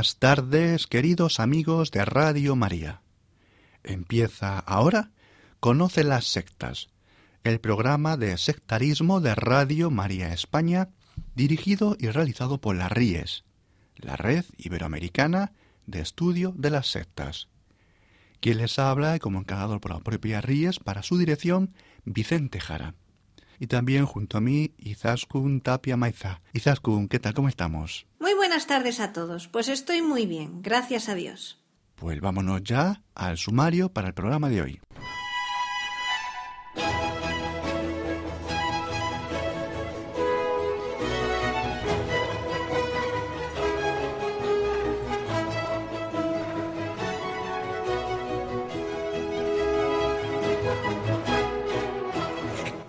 Buenas tardes, queridos amigos de Radio María. Empieza ahora Conoce las sectas, el programa de sectarismo de Radio María España, dirigido y realizado por la RIES, la Red Iberoamericana de Estudio de las Sectas. Quien les habla, como encargado por la propia RIES, para su dirección, Vicente Jara. Y también junto a mí, Izaskun Tapia Maiza. Izaskun, ¿qué tal? ¿Cómo estamos? Buenas tardes a todos. Pues estoy muy bien, gracias a Dios. Pues vámonos ya al sumario para el programa de hoy.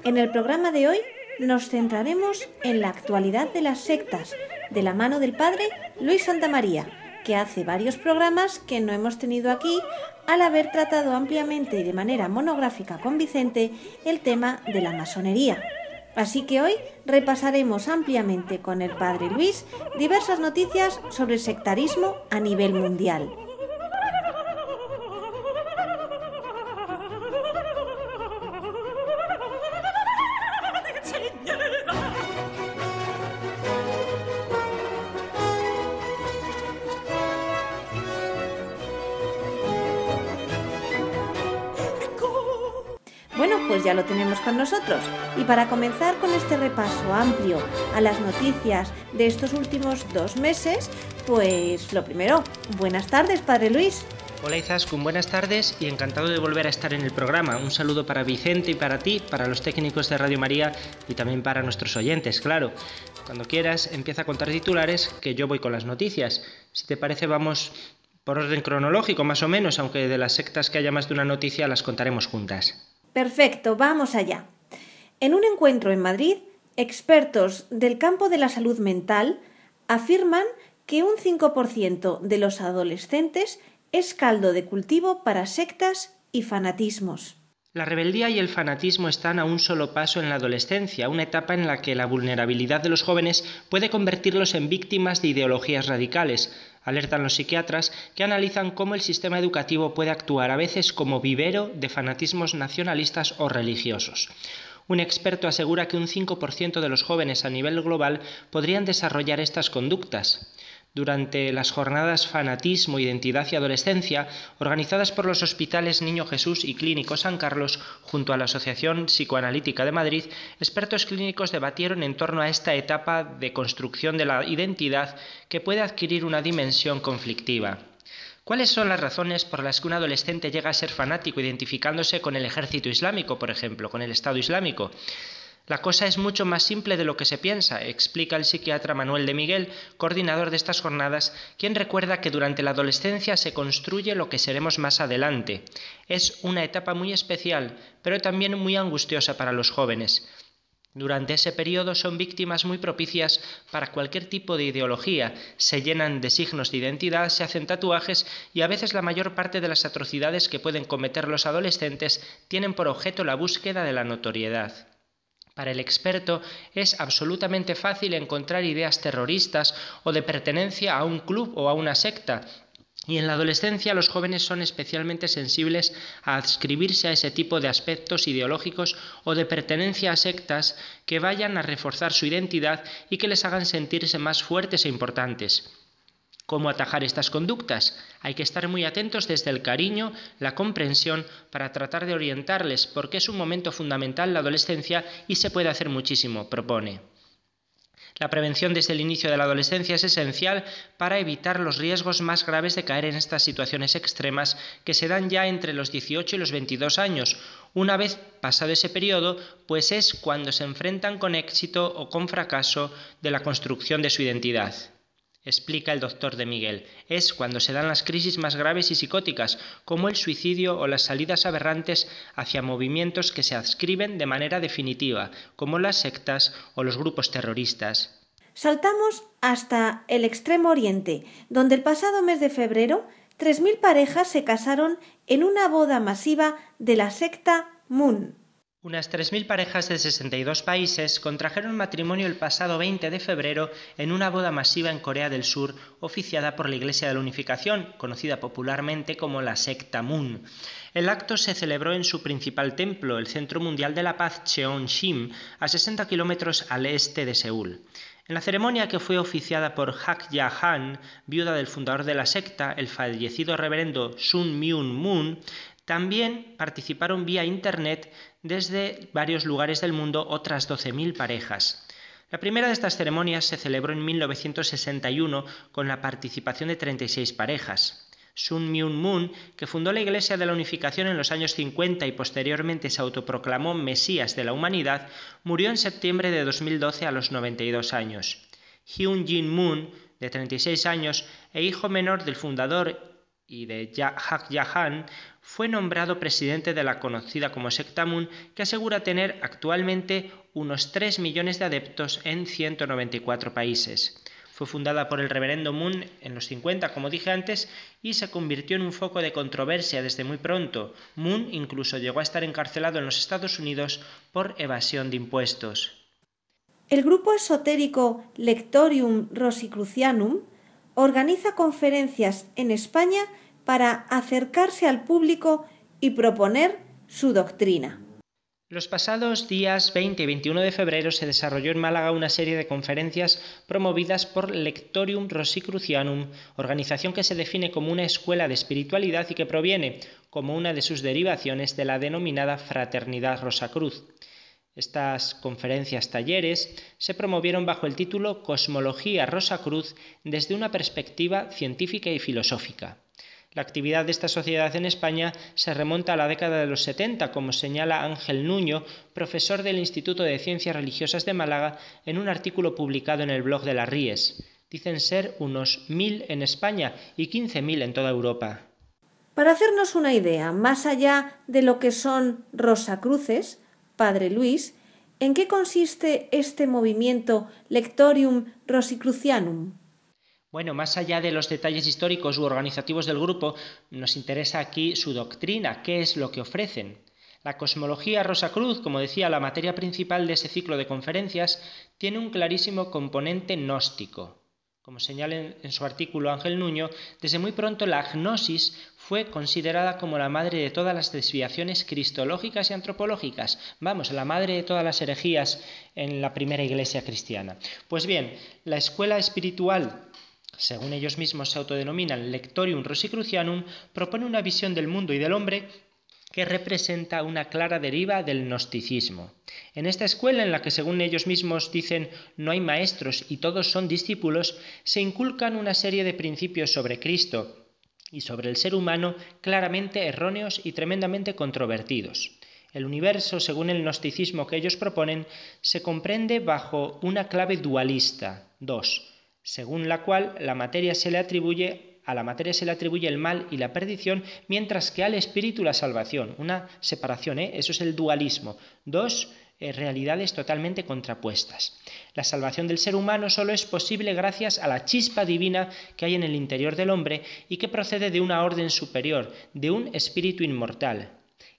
En el programa de hoy nos centraremos en la actualidad de las sectas, de la mano del padre Luis Santamaría, que hace varios programas que no hemos tenido aquí al haber tratado ampliamente y de manera monográfica con Vicente el tema de la masonería. Así que hoy repasaremos ampliamente con el padre Luis diversas noticias sobre el sectarismo a nivel mundial. Con nosotros. Y para comenzar con este repaso amplio a las noticias de estos últimos dos meses, pues lo primero, buenas tardes, Padre Luis. Hola Izaskun, buenas tardes y encantado de volver a estar en el programa. Un saludo para Vicente y para ti, para los técnicos de Radio María y también para nuestros oyentes, claro. Cuando quieras, empieza a contar titulares que yo voy con las noticias. Si te parece, vamos por orden cronológico, más o menos, aunque de las sectas que haya más de una noticia las contaremos juntas. Perfecto, vamos allá. En un encuentro en Madrid, expertos del campo de la salud mental afirman que un 5% de los adolescentes es caldo de cultivo para sectas y fanatismos. La rebeldía y el fanatismo están a un solo paso en la adolescencia, una etapa en la que la vulnerabilidad de los jóvenes puede convertirlos en víctimas de ideologías radicales, alertan los psiquiatras que analizan cómo el sistema educativo puede actuar a veces como vivero de fanatismos nacionalistas o religiosos. Un experto asegura que un 5% de los jóvenes a nivel global podrían desarrollar estas conductas. Durante las jornadas Fanatismo, Identidad y Adolescencia, organizadas por los hospitales Niño Jesús y Clínico San Carlos, junto a la Asociación Psicoanalítica de Madrid, expertos clínicos debatieron en torno a esta etapa de construcción de la identidad que puede adquirir una dimensión conflictiva. ¿Cuáles son las razones por las que un adolescente llega a ser fanático identificándose con el ejército islámico, por ejemplo, con el Estado Islámico? La cosa es mucho más simple de lo que se piensa, explica el psiquiatra Manuel de Miguel, coordinador de estas jornadas, quien recuerda que durante la adolescencia se construye lo que seremos más adelante. Es una etapa muy especial, pero también muy angustiosa para los jóvenes. Durante ese periodo son víctimas muy propicias para cualquier tipo de ideología, se llenan de signos de identidad, se hacen tatuajes y a veces la mayor parte de las atrocidades que pueden cometer los adolescentes tienen por objeto la búsqueda de la notoriedad. Para el experto es absolutamente fácil encontrar ideas terroristas o de pertenencia a un club o a una secta, y en la adolescencia los jóvenes son especialmente sensibles a adscribirse a ese tipo de aspectos ideológicos o de pertenencia a sectas que vayan a reforzar su identidad y que les hagan sentirse más fuertes e importantes. ¿Cómo atajar estas conductas? Hay que estar muy atentos desde el cariño, la comprensión, para tratar de orientarles, porque es un momento fundamental la adolescencia y se puede hacer muchísimo, propone. La prevención desde el inicio de la adolescencia es esencial para evitar los riesgos más graves de caer en estas situaciones extremas que se dan ya entre los 18 y los 22 años. Una vez pasado ese periodo, pues es cuando se enfrentan con éxito o con fracaso de la construcción de su identidad. Explica el doctor de Miguel, es cuando se dan las crisis más graves y psicóticas, como el suicidio o las salidas aberrantes hacia movimientos que se adscriben de manera definitiva, como las sectas o los grupos terroristas. Saltamos hasta el extremo oriente, donde el pasado mes de febrero 3.000 parejas se casaron en una boda masiva de la secta Moon. Unas 3.000 parejas de 62 países contrajeron matrimonio el pasado 20 de febrero en una boda masiva en Corea del Sur oficiada por la Iglesia de la Unificación, conocida popularmente como la secta Moon. El acto se celebró en su principal templo, el Centro Mundial de la Paz Cheonshim, a 60 kilómetros al este de Seúl. En la ceremonia que fue oficiada por Hak Ya-han, viuda del fundador de la secta, el fallecido reverendo Sun Myung Moon, también participaron vía Internet desde varios lugares del mundo otras 12.000 parejas. La primera de estas ceremonias se celebró en 1961 con la participación de 36 parejas. Sun Myung Moon, que fundó la Iglesia de la Unificación en los años 50 y posteriormente se autoproclamó Mesías de la Humanidad, murió en septiembre de 2012 a los 92 años. Hyun Jin Moon, de 36 años e hijo menor del fundador y de Hak Jahan, fue nombrado presidente de la conocida como secta Moon, que asegura tener actualmente unos 3 millones de adeptos en 194 países. Fue fundada por el reverendo Moon en los 50, como dije antes, y se convirtió en un foco de controversia desde muy pronto. Moon incluso llegó a estar encarcelado en los Estados Unidos por evasión de impuestos. El grupo esotérico Lectorium Rosicrucianum organiza conferencias en España para acercarse al público y proponer su doctrina. Los pasados días 20 y 21 de febrero se desarrolló en Málaga una serie de conferencias promovidas por Lectorium Rosicrucianum, organización que se define como una escuela de espiritualidad y que proviene, como una de sus derivaciones, de la denominada Fraternidad Rosacruz. Estas conferencias talleres se promovieron bajo el título Cosmología Rosacruz desde una perspectiva científica y filosófica. La actividad de esta sociedad en España se remonta a la década de los 70, como señala Ángel Nuño, profesor del Instituto de Ciencias Religiosas de Málaga, en un artículo publicado en el blog de las Ríes. Dicen ser unos mil en España y quince mil en toda Europa. Para hacernos una idea, más allá de lo que son Rosacruces, Padre Luis, ¿en qué consiste este movimiento Lectorium Rosicrucianum? Bueno, más allá de los detalles históricos u organizativos del grupo, nos interesa aquí su doctrina, qué es lo que ofrecen. La cosmología Rosacruz, como decía, la materia principal de ese ciclo de conferencias, tiene un clarísimo componente gnóstico. Como señala en su artículo Ángel Nuño, desde muy pronto la gnosis fue considerada como la madre de todas las desviaciones cristológicas y antropológicas, vamos, la madre de todas las herejías en la primera iglesia cristiana. Pues bien, la escuela espiritual según ellos mismos se autodenominan Lectorium Rosicrucianum, propone una visión del mundo y del hombre que representa una clara deriva del gnosticismo. En esta escuela, en la que según ellos mismos dicen no hay maestros y todos son discípulos, se inculcan una serie de principios sobre Cristo y sobre el ser humano claramente erróneos y tremendamente controvertidos. El universo, según el gnosticismo que ellos proponen, se comprende bajo una clave dualista, dos, según la cual la materia se le atribuye a la materia se le atribuye el mal y la perdición, mientras que al espíritu la salvación. Una separación, ¿eh? eso es el dualismo. Dos eh, realidades totalmente contrapuestas. La salvación del ser humano solo es posible gracias a la chispa divina que hay en el interior del hombre y que procede de una orden superior, de un espíritu inmortal.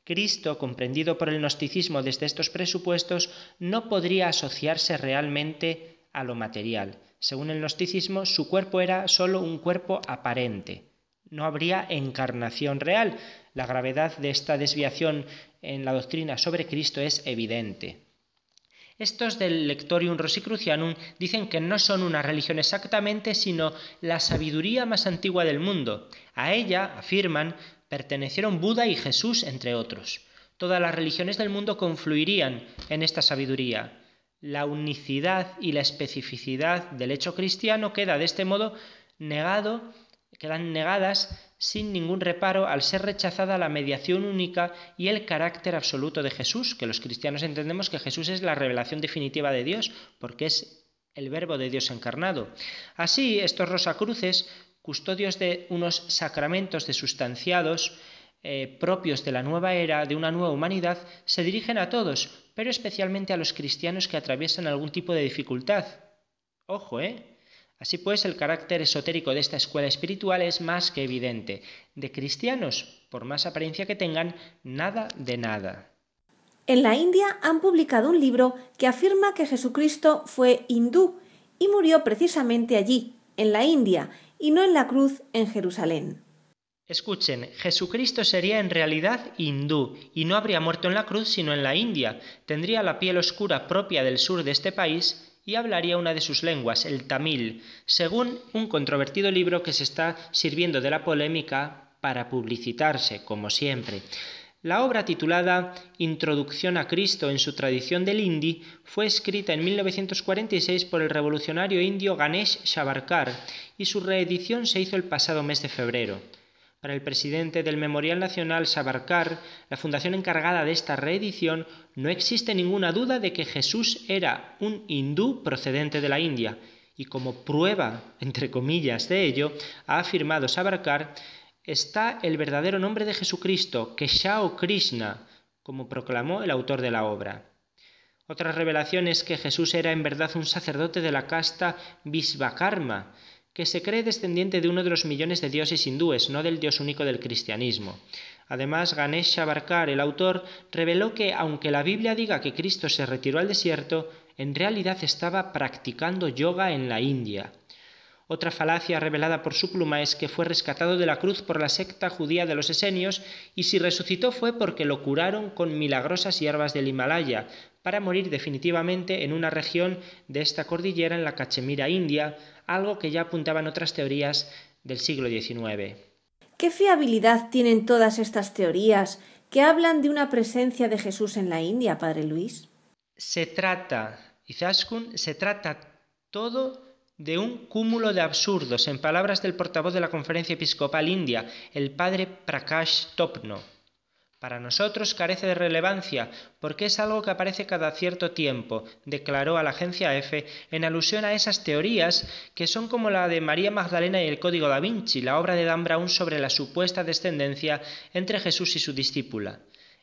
Cristo, comprendido por el gnosticismo desde estos presupuestos, no podría asociarse realmente a lo material según el gnosticismo, su cuerpo era sólo un cuerpo aparente. No habría encarnación real. La gravedad de esta desviación en la doctrina sobre Cristo es evidente. Estos del Lectorium Rosicrucianum dicen que no son una religión exactamente, sino la sabiduría más antigua del mundo. A ella, afirman, pertenecieron Buda y Jesús, entre otros. Todas las religiones del mundo confluirían en esta sabiduría. La unicidad y la especificidad del hecho cristiano queda de este modo negado, quedan negadas sin ningún reparo al ser rechazada la mediación única y el carácter absoluto de Jesús, que los cristianos entendemos que Jesús es la revelación definitiva de Dios, porque es el verbo de Dios encarnado. Así, estos rosacruces, custodios de unos sacramentos de sustanciados, eh, propios de la nueva era, de una nueva humanidad, se dirigen a todos, pero especialmente a los cristianos que atraviesan algún tipo de dificultad. Ojo, ¿eh? Así pues, el carácter esotérico de esta escuela espiritual es más que evidente. De cristianos, por más apariencia que tengan, nada de nada. En la India han publicado un libro que afirma que Jesucristo fue hindú y murió precisamente allí, en la India, y no en la cruz en Jerusalén. Escuchen, Jesucristo sería en realidad hindú y no habría muerto en la cruz sino en la India. Tendría la piel oscura propia del sur de este país y hablaría una de sus lenguas, el tamil, según un controvertido libro que se está sirviendo de la polémica para publicitarse, como siempre. La obra titulada Introducción a Cristo en su tradición del hindi fue escrita en 1946 por el revolucionario indio Ganesh Savarkar y su reedición se hizo el pasado mes de febrero. Para el presidente del Memorial Nacional Savarkar, la fundación encargada de esta reedición, no existe ninguna duda de que Jesús era un hindú procedente de la India, y como prueba, entre comillas, de ello, ha afirmado Savarkar, está el verdadero nombre de Jesucristo, Keshao Krishna, como proclamó el autor de la obra. Otra revelación es que Jesús era en verdad un sacerdote de la casta Visvakarma, que se cree descendiente de uno de los millones de dioses hindúes, no del dios único del cristianismo. Además, Ganesh Barkar, el autor, reveló que, aunque la Biblia diga que Cristo se retiró al desierto, en realidad estaba practicando yoga en la India. Otra falacia revelada por su pluma es que fue rescatado de la cruz por la secta judía de los esenios y si resucitó fue porque lo curaron con milagrosas hierbas del Himalaya, para morir definitivamente en una región de esta cordillera en la Cachemira India, algo que ya apuntaban otras teorías del siglo XIX. ¿Qué fiabilidad tienen todas estas teorías que hablan de una presencia de Jesús en la India, Padre Luis? Se trata, Izaskun, se trata todo de un cúmulo de absurdos, en palabras del portavoz de la Conferencia Episcopal India, el padre Prakash Topno. Para nosotros carece de relevancia porque es algo que aparece cada cierto tiempo, declaró a la agencia EFE en alusión a esas teorías que son como la de María Magdalena y el Código da Vinci, la obra de Dan Brown sobre la supuesta descendencia entre Jesús y su discípula.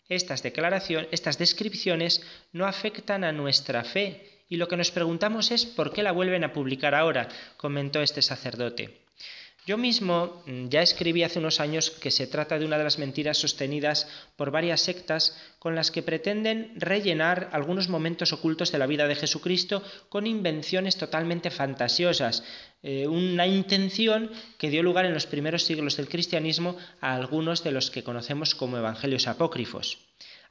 Estas, declaraciones, estas descripciones no afectan a nuestra fe y lo que nos preguntamos es por qué la vuelven a publicar ahora, comentó este sacerdote. Yo mismo mm, ya escribí hace unos años que se trata de una de las mentiras sostenidas por varias sectas con las que pretenden rellenar algunos momentos ocultos de la vida de Jesucristo con invenciones totalmente fantasiosas, eh, una intención que dio lugar en los primeros siglos del cristianismo a algunos de los que conocemos como evangelios apócrifos.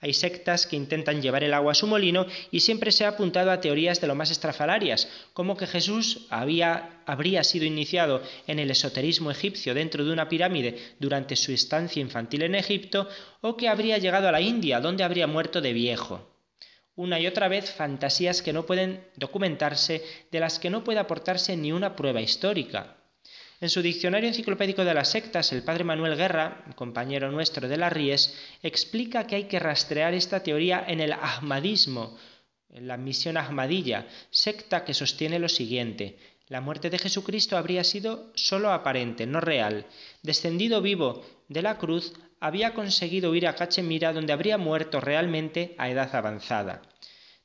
Hay sectas que intentan llevar el agua a su molino y siempre se ha apuntado a teorías de lo más estrafalarias, como que Jesús había, habría sido iniciado en el esoterismo egipcio dentro de una pirámide durante su estancia infantil en Egipto, o que habría llegado a la India, donde habría muerto de viejo. Una y otra vez fantasías que no pueden documentarse, de las que no puede aportarse ni una prueba histórica. En su diccionario enciclopédico de las sectas, el padre Manuel Guerra, compañero nuestro de las Ries, explica que hay que rastrear esta teoría en el ahmadismo, en la misión ahmadilla, secta que sostiene lo siguiente. La muerte de Jesucristo habría sido sólo aparente, no real. Descendido vivo de la cruz, había conseguido ir a Cachemira donde habría muerto realmente a edad avanzada.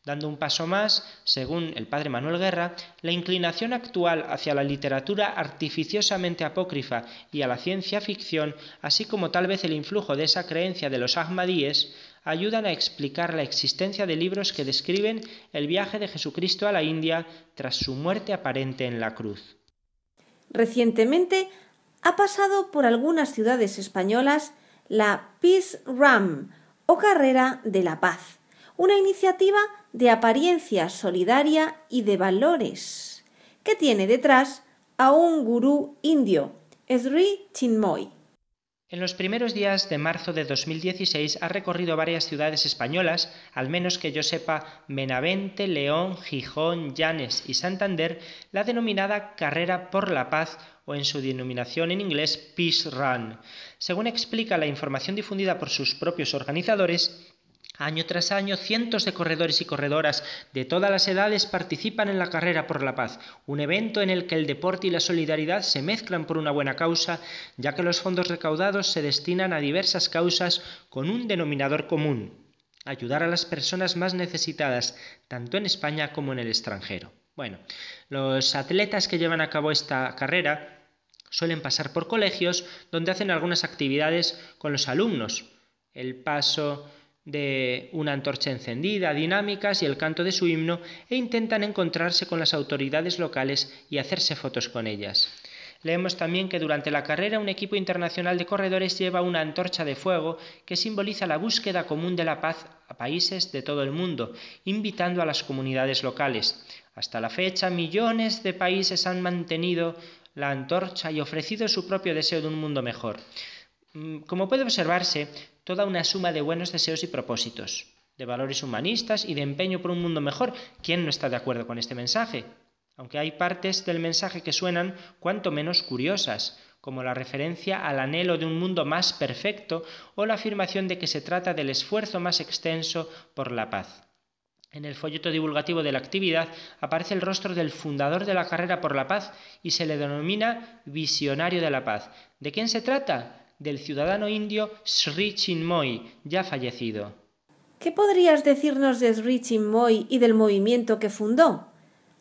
Dando un paso más, según el padre Manuel Guerra, la inclinación actual hacia la literatura artificiosamente apócrifa y a la ciencia ficción, así como tal vez el influjo de esa creencia de los ahmadíes, ayudan a explicar la existencia de libros que describen el viaje de Jesucristo a la India tras su muerte aparente en la cruz. Recientemente ha pasado por algunas ciudades españolas la Peace Ram o Carrera de la Paz, una iniciativa de apariencia solidaria y de valores, que tiene detrás a un gurú indio, Sri Chinmoy. En los primeros días de marzo de 2016 ha recorrido varias ciudades españolas, al menos que yo sepa, Menavente, León, Gijón, Llanes y Santander, la denominada Carrera por la Paz o en su denominación en inglés Peace Run. Según explica la información difundida por sus propios organizadores, Año tras año, cientos de corredores y corredoras de todas las edades participan en la carrera por la paz, un evento en el que el deporte y la solidaridad se mezclan por una buena causa, ya que los fondos recaudados se destinan a diversas causas con un denominador común, ayudar a las personas más necesitadas, tanto en España como en el extranjero. Bueno, los atletas que llevan a cabo esta carrera suelen pasar por colegios donde hacen algunas actividades con los alumnos. El paso de una antorcha encendida, dinámicas y el canto de su himno e intentan encontrarse con las autoridades locales y hacerse fotos con ellas. Leemos también que durante la carrera un equipo internacional de corredores lleva una antorcha de fuego que simboliza la búsqueda común de la paz a países de todo el mundo, invitando a las comunidades locales. Hasta la fecha, millones de países han mantenido la antorcha y ofrecido su propio deseo de un mundo mejor. Mm, como puede observarse, toda una suma de buenos deseos y propósitos, de valores humanistas y de empeño por un mundo mejor. ¿Quién no está de acuerdo con este mensaje? Aunque hay partes del mensaje que suenan cuanto menos curiosas, como la referencia al anhelo de un mundo más perfecto o la afirmación de que se trata del esfuerzo más extenso por la paz. En el folleto divulgativo de la actividad aparece el rostro del fundador de la carrera por la paz y se le denomina visionario de la paz. ¿De quién se trata? Del ciudadano indio Sri Chinmoy, ya fallecido. ¿Qué podrías decirnos de Sri Chinmoy y del movimiento que fundó?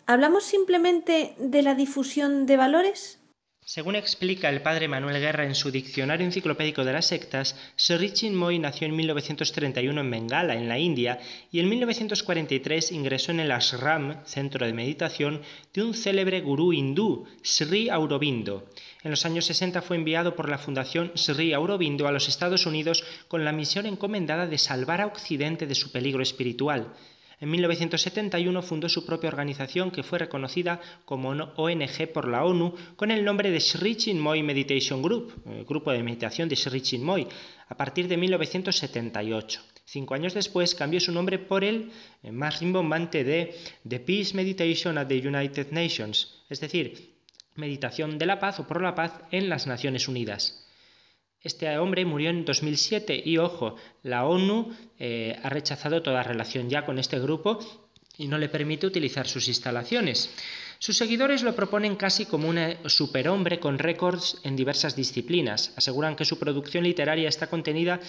¿Hablamos simplemente de la difusión de valores? Según explica el padre Manuel Guerra en su Diccionario Enciclopédico de las Sectas, Sri Chinmoy nació en 1931 en Bengala, en la India, y en 1943 ingresó en el ashram, centro de meditación, de un célebre gurú hindú, Sri Aurobindo. En los años 60 fue enviado por la Fundación Sri Aurobindo a los Estados Unidos con la misión encomendada de salvar a Occidente de su peligro espiritual. En 1971 fundó su propia organización que fue reconocida como ONG por la ONU con el nombre de Sri Chinmoy Meditation Group, el grupo de meditación de Sri Chinmoy, a partir de 1978. Cinco años después cambió su nombre por el eh, más rimbombante de The Peace Meditation at the United Nations, es decir, meditación de la paz o por la paz en las Naciones Unidas. Este hombre murió en 2007 y ojo, la ONU eh, ha rechazado toda relación ya con este grupo y no le permite utilizar sus instalaciones. Sus seguidores lo proponen casi como un eh, superhombre con récords en diversas disciplinas. Aseguran que su producción literaria está contenida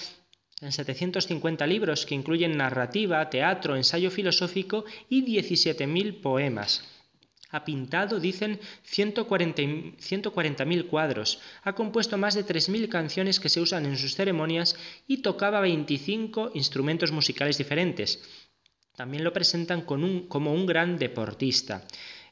en 750 libros que incluyen narrativa, teatro, ensayo filosófico y 17.000 poemas. Ha pintado, dicen, 140.000 cuadros, ha compuesto más de 3.000 canciones que se usan en sus ceremonias y tocaba 25 instrumentos musicales diferentes. También lo presentan como un gran deportista.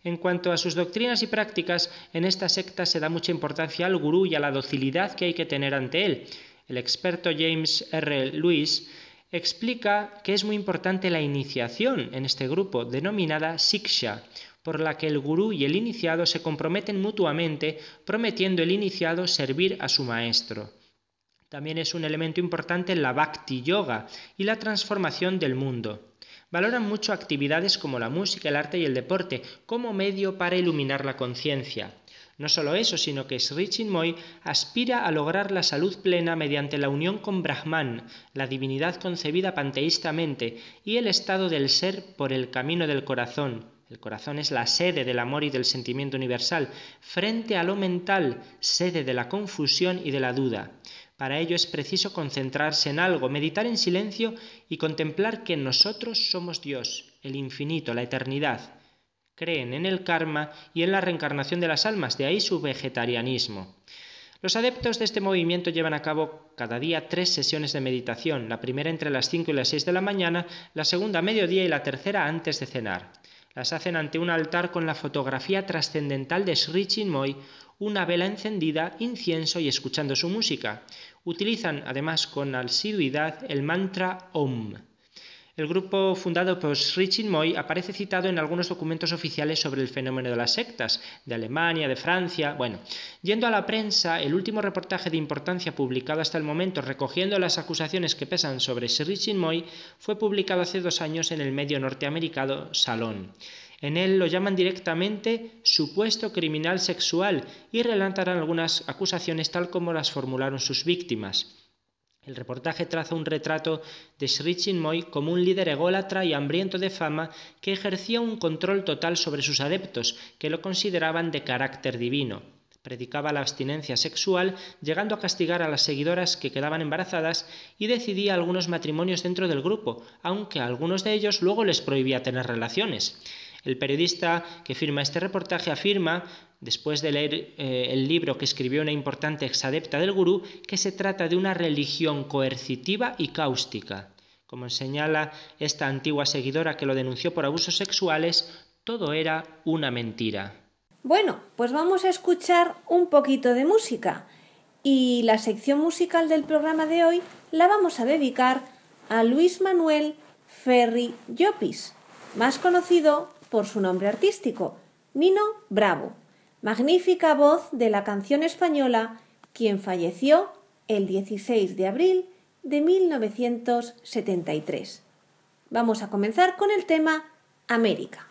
En cuanto a sus doctrinas y prácticas, en esta secta se da mucha importancia al gurú y a la docilidad que hay que tener ante él. El experto James R. Lewis explica que es muy importante la iniciación en este grupo, denominada Siksha, por la que el gurú y el iniciado se comprometen mutuamente, prometiendo el iniciado servir a su maestro. También es un elemento importante la Bhakti Yoga y la transformación del mundo. Valoran mucho actividades como la música, el arte y el deporte como medio para iluminar la conciencia. No solo eso, sino que Sri Chinmoy aspira a lograr la salud plena mediante la unión con Brahman, la divinidad concebida panteístamente, y el estado del ser por el camino del corazón, el corazón es la sede del amor y del sentimiento universal, frente a lo mental, sede de la confusión y de la duda. Para ello es preciso concentrarse en algo, meditar en silencio y contemplar que nosotros somos Dios, el infinito, la eternidad. Creen en el karma y en la reencarnación de las almas, de ahí su vegetarianismo. Los adeptos de este movimiento llevan a cabo cada día tres sesiones de meditación, la primera entre las 5 y las 6 de la mañana, la segunda a mediodía y la tercera antes de cenar. Las hacen ante un altar con la fotografía trascendental de Sri Chinmoy, una vela encendida, incienso y escuchando su música. Utilizan además con asiduidad el mantra Om. El grupo fundado por Sri Chinmoy aparece citado en algunos documentos oficiales sobre el fenómeno de las sectas, de Alemania, de Francia. Bueno, yendo a la prensa, el último reportaje de importancia publicado hasta el momento recogiendo las acusaciones que pesan sobre Sri Chinmoy fue publicado hace dos años en el medio norteamericano Salón. En él lo llaman directamente supuesto criminal sexual y relatan algunas acusaciones tal como las formularon sus víctimas. El reportaje traza un retrato de Sri Chinmoy como un líder ególatra y hambriento de fama que ejercía un control total sobre sus adeptos, que lo consideraban de carácter divino. Predicaba la abstinencia sexual, llegando a castigar a las seguidoras que quedaban embarazadas y decidía algunos matrimonios dentro del grupo, aunque a algunos de ellos luego les prohibía tener relaciones. El periodista que firma este reportaje afirma, después de leer eh, el libro que escribió una importante exadepta del gurú, que se trata de una religión coercitiva y cáustica. Como señala esta antigua seguidora que lo denunció por abusos sexuales, todo era una mentira. Bueno, pues vamos a escuchar un poquito de música. Y la sección musical del programa de hoy la vamos a dedicar a Luis Manuel Ferri Llopis, más conocido por su nombre artístico, Nino Bravo, magnífica voz de la canción española, quien falleció el 16 de abril de 1973. Vamos a comenzar con el tema América.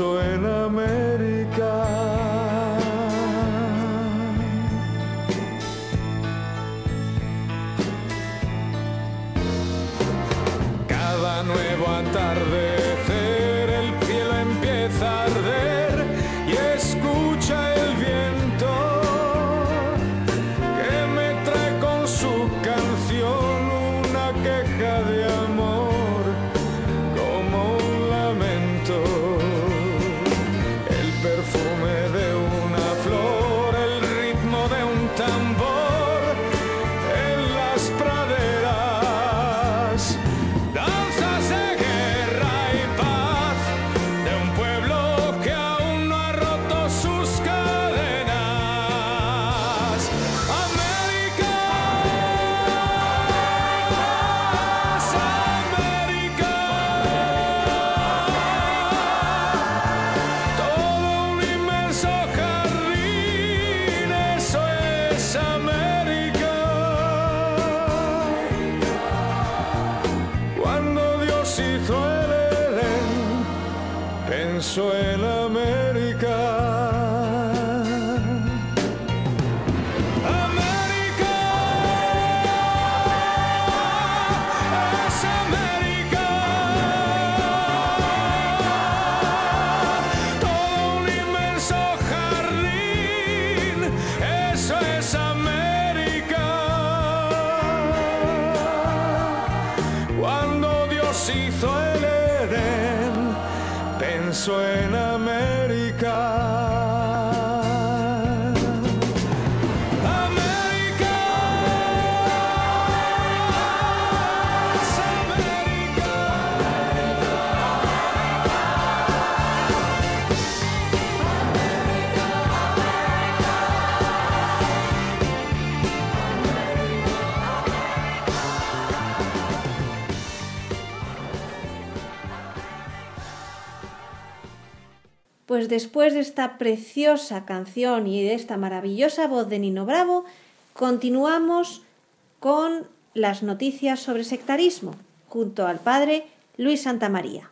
en América. Dios hizo el Edén, pensó en. América Pues después de esta preciosa canción y de esta maravillosa voz de Nino Bravo, continuamos con las noticias sobre sectarismo, junto al padre Luis Santamaría.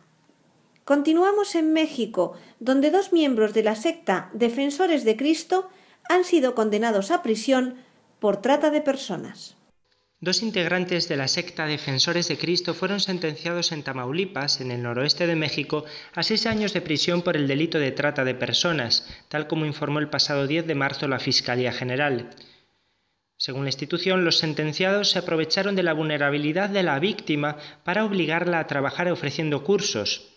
Continuamos en México, donde dos miembros de la secta Defensores de Cristo han sido condenados a prisión por trata de personas. Dos integrantes de la secta Defensores de Cristo fueron sentenciados en Tamaulipas, en el noroeste de México, a seis años de prisión por el delito de trata de personas, tal como informó el pasado 10 de marzo la Fiscalía General. Según la institución, los sentenciados se aprovecharon de la vulnerabilidad de la víctima para obligarla a trabajar ofreciendo cursos.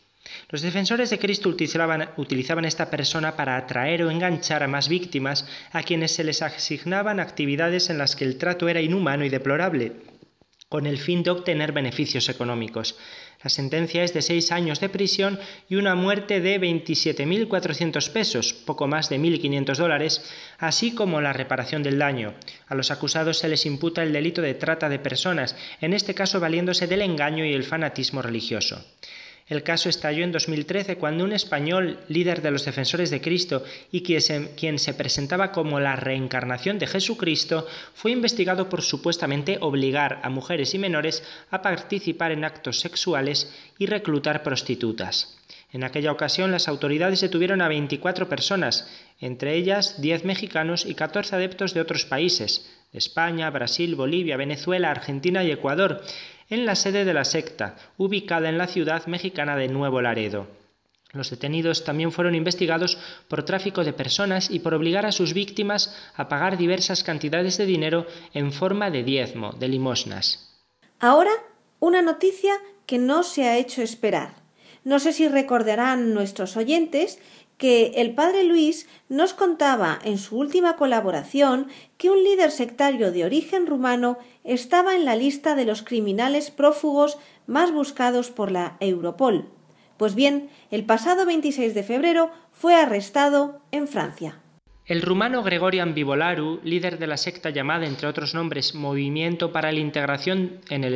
Los defensores de Cristo utilizaban, esta persona para atraer o enganchar a más víctimas a quienes se les asignaban actividades en las que el trato era inhumano y deplorable, con el fin de obtener beneficios económicos. La sentencia es de seis años de prisión y una muerte de 27.400 pesos, poco más de 1.500 dólares, así como la reparación del daño. A los acusados se les imputa el delito de trata de personas, en este caso valiéndose del engaño y el fanatismo religioso. El caso estalló en 2013 cuando un español, líder de los defensores de Cristo y quien se, presentaba como la reencarnación de Jesucristo, fue investigado por supuestamente obligar a mujeres y menores a participar en actos sexuales y reclutar prostitutas. En aquella ocasión las autoridades detuvieron a 24 personas, entre ellas 10 mexicanos y 14 adeptos de otros países, España, Brasil, Bolivia, Venezuela, Argentina y Ecuador, en la sede de la secta, ubicada en la ciudad mexicana de Nuevo Laredo. Los detenidos también fueron investigados por tráfico de personas y por obligar a sus víctimas a pagar diversas cantidades de dinero en forma de diezmo, de limosnas. Ahora, una noticia que no se ha hecho esperar. No sé si recordarán nuestros oyentes que el padre Luis nos contaba en su última colaboración que un líder sectario de origen rumano estaba en la lista de los criminales prófugos más buscados por la Europol. Pues bien, el pasado 26 de febrero fue arrestado en Francia. El rumano Gregorian Vivolaru, líder de la secta llamada, entre otros nombres, Movimiento para la Integración en el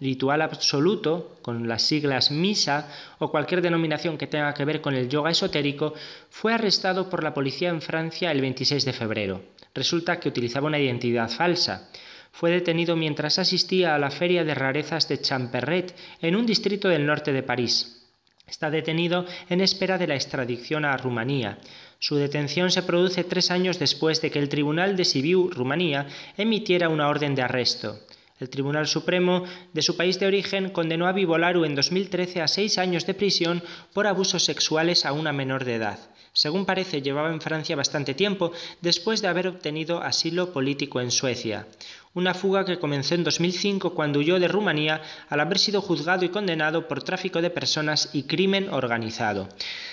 ritual absoluto, con las siglas MISA o cualquier denominación que tenga que ver con el yoga esotérico, fue arrestado por la policía en Francia el 26 de febrero. Resulta que utilizaba una identidad falsa. Fue detenido mientras asistía a la feria de rarezas de Champerret en un distrito del norte de París. Está detenido en espera de la extradición a Rumanía. Su detención se produce tres años después de que el Tribunal de Sibiu, Rumanía, emitiera una orden de arresto. El Tribunal Supremo de su país de origen condenó a Vivolaru en 2013 a seis años de prisión por abusos sexuales a una menor de edad. Según parece, llevaba en Francia bastante tiempo después de haber obtenido asilo político en Suecia. Una fuga que comenzó en 2005 cuando huyó de Rumanía al haber sido juzgado y condenado por tráfico de personas y crimen organizado.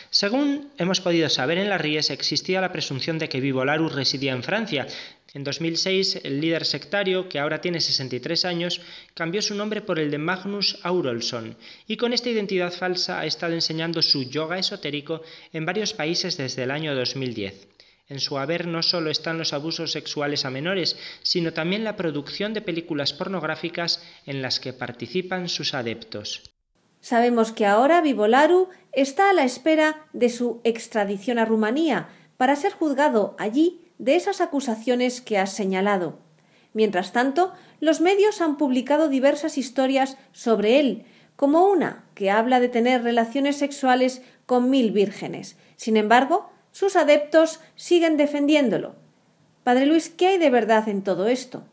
Según hemos podido saber en las Ries, existía la presunción de que Vivolaru residía en Francia, en 2006, el líder sectario, que ahora tiene 63 años, cambió su nombre por el de Magnus Aurolson y con esta identidad falsa ha estado enseñando su yoga esotérico en varios países desde el año 2010. En su haber no solo están los abusos sexuales a menores, sino también la producción de películas pornográficas en las que participan sus adeptos. Sabemos que ahora Vivolaru está a la espera de su extradición a Rumanía para ser juzgado allí de esas acusaciones que has señalado. Mientras tanto, los medios han publicado diversas historias sobre él, como una que habla de tener relaciones sexuales con mil vírgenes. Sin embargo, sus adeptos siguen defendiéndolo. Padre Luis, ¿qué hay de verdad en todo esto?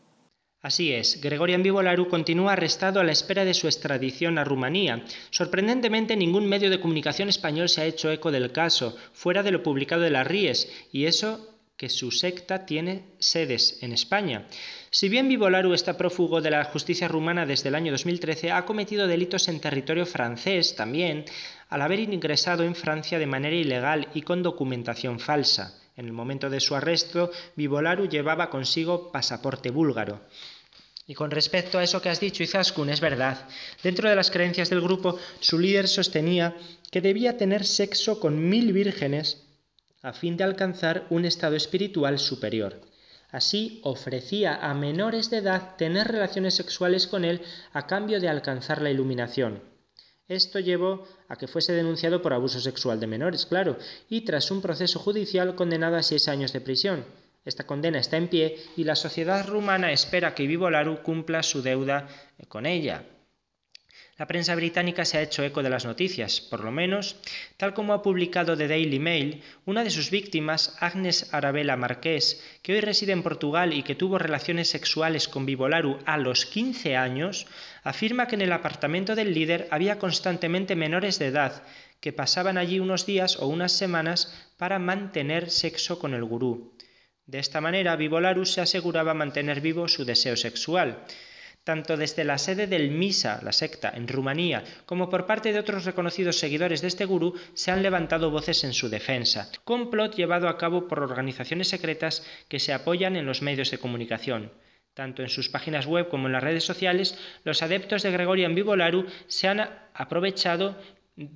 Así es, Gregorian Vivolaru continúa arrestado a la espera de su extradición a Rumanía. Sorprendentemente, ningún medio de comunicación español se ha hecho eco del caso, fuera de lo publicado de las Ries, y eso que su secta tiene sedes en España. Si bien Vivolaru está prófugo de la justicia rumana desde el año 2013, ha cometido delitos en territorio francés también, al haber ingresado en Francia de manera ilegal y con documentación falsa. En el momento de su arresto, Vivolaru llevaba consigo pasaporte búlgaro. Y con respecto a eso que has dicho, Izaskun, es verdad. Dentro de las creencias del grupo, su líder sostenía que debía tener sexo con mil vírgenes a fin de alcanzar un estado espiritual superior. Así ofrecía a menores de edad tener relaciones sexuales con él a cambio de alcanzar la iluminación. Esto llevó a que fuese denunciado por abuso sexual de menores, claro, y tras un proceso judicial condenado a seis años de prisión. Esta condena está en pie y la sociedad rumana espera que Vivolaru cumpla su deuda con ella. La prensa británica se ha hecho eco de las noticias, por lo menos, tal como ha publicado The Daily Mail, una de sus víctimas, Agnes Arabella Marqués, que hoy reside en Portugal y que tuvo relaciones sexuales con Vivolaru a los 15 años, afirma que en el apartamento del líder había constantemente menores de edad que pasaban allí unos días o unas semanas para mantener sexo con el gurú. De esta manera, Vivolaru se aseguraba mantener vivo su deseo sexual tanto desde la sede del Misa, la secta, en Rumanía, como por parte de otros reconocidos seguidores de este gurú, se han levantado voces en su defensa. Complot llevado a cabo por organizaciones secretas que se apoyan en los medios de comunicación. Tanto en sus páginas web como en las redes sociales, los adeptos de Gregorian Vivolaru se han aprovechado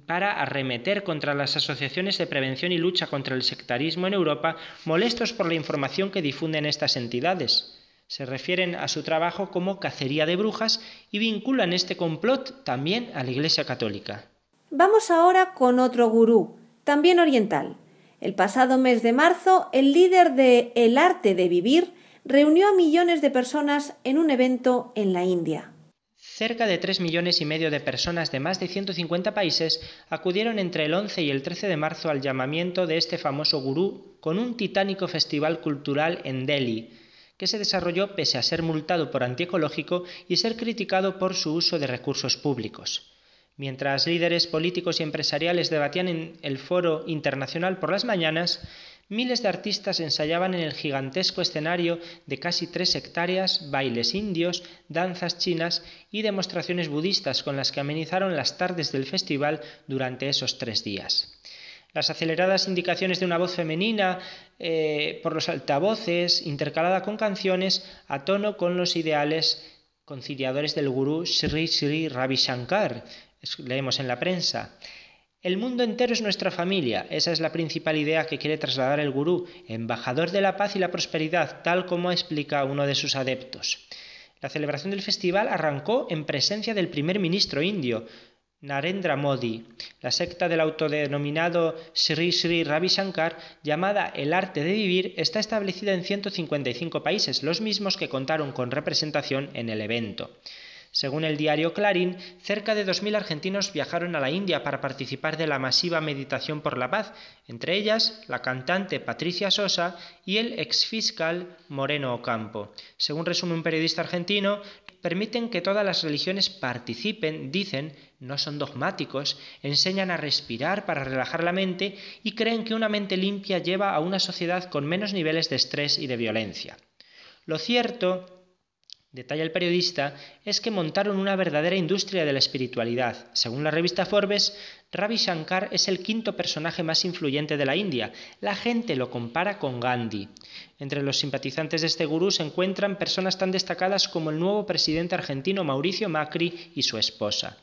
para arremeter contra las asociaciones de prevención y lucha contra el sectarismo en Europa, molestos por la información que difunden estas entidades se refieren a su trabajo como cacería de brujas y vinculan este complot también a la Iglesia Católica. Vamos ahora con otro gurú, también oriental. El pasado mes de marzo, el líder de El arte de vivir reunió a millones de personas en un evento en la India. Cerca de 3 millones y medio de personas de más de 150 países acudieron entre el 11 y el 13 de marzo al llamamiento de este famoso gurú con un titánico festival cultural en Delhi, que se desarrolló pese a ser multado por antiecológico y ser criticado por su uso de recursos públicos. Mientras líderes políticos y empresariales debatían en el foro internacional por las mañanas, miles de artistas ensayaban en el gigantesco escenario de casi tres hectáreas bailes indios, danzas chinas y demostraciones budistas con las que amenizaron las tardes del festival durante esos tres días. Las aceleradas indicaciones de una voz femenina eh, por los altavoces, intercalada con canciones a tono con los ideales conciliadores del gurú Sri Sri Ravi Shankar, leemos en la prensa. El mundo entero es nuestra familia, esa es la principal idea que quiere trasladar el gurú, embajador de la paz y la prosperidad, tal como explica uno de sus adeptos. La celebración del festival arrancó en presencia del primer ministro indio, Narendra Modi, la secta del autodenominado Sri Sri Ravi Shankar, llamada El Arte de Vivir, está establecida en 155 países, los mismos que contaron con representación en el evento. Según el diario Clarín, cerca de 2.000 argentinos viajaron a la India para participar de la masiva meditación por la paz, entre ellas la cantante Patricia Sosa y el exfiscal Moreno Ocampo. Según resume un periodista argentino, permiten que todas las religiones participen, dicen, no son dogmáticos, enseñan a respirar para relajar la mente y creen que una mente limpia lleva a una sociedad con menos niveles de estrés y de violencia. Lo cierto detalla el periodista, es que montaron una verdadera industria de la espiritualidad. Según la revista Forbes, Ravi Shankar es el quinto personaje más influyente de la India. La gente lo compara con Gandhi. Entre los simpatizantes de este gurú se encuentran personas tan destacadas como el nuevo presidente argentino Mauricio Macri y su esposa.